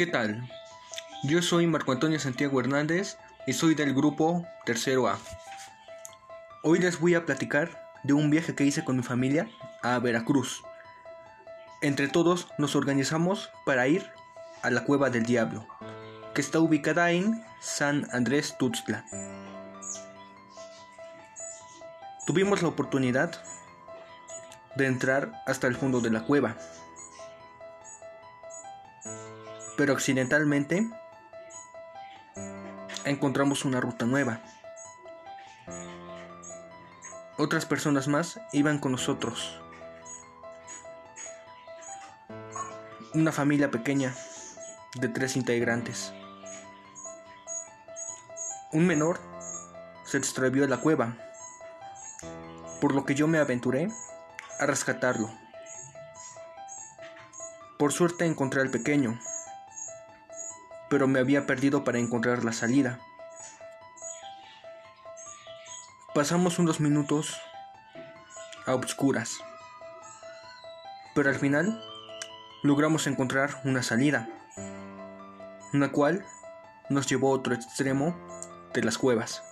¿Qué tal? Yo soy Marco Antonio Santiago Hernández y soy del grupo Tercero A. Hoy les voy a platicar de un viaje que hice con mi familia a Veracruz. Entre todos nos organizamos para ir a la Cueva del Diablo, que está ubicada en San Andrés Tuxtla. Tuvimos la oportunidad de entrar hasta el fondo de la cueva pero accidentalmente encontramos una ruta nueva. Otras personas más iban con nosotros. Una familia pequeña de tres integrantes. Un menor se extravió en la cueva, por lo que yo me aventuré a rescatarlo. Por suerte encontré al pequeño, pero me había perdido para encontrar la salida. Pasamos unos minutos a obscuras, pero al final logramos encontrar una salida, una cual nos llevó a otro extremo de las cuevas.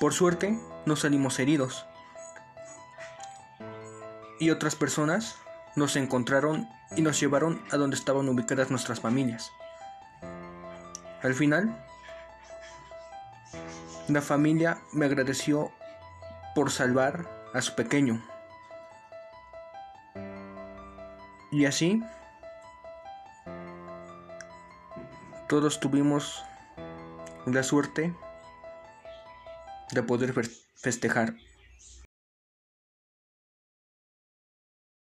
Por suerte no salimos heridos y otras personas nos encontraron y nos llevaron a donde estaban ubicadas nuestras familias. Al final, la familia me agradeció por salvar a su pequeño. Y así, todos tuvimos la suerte de poder festejar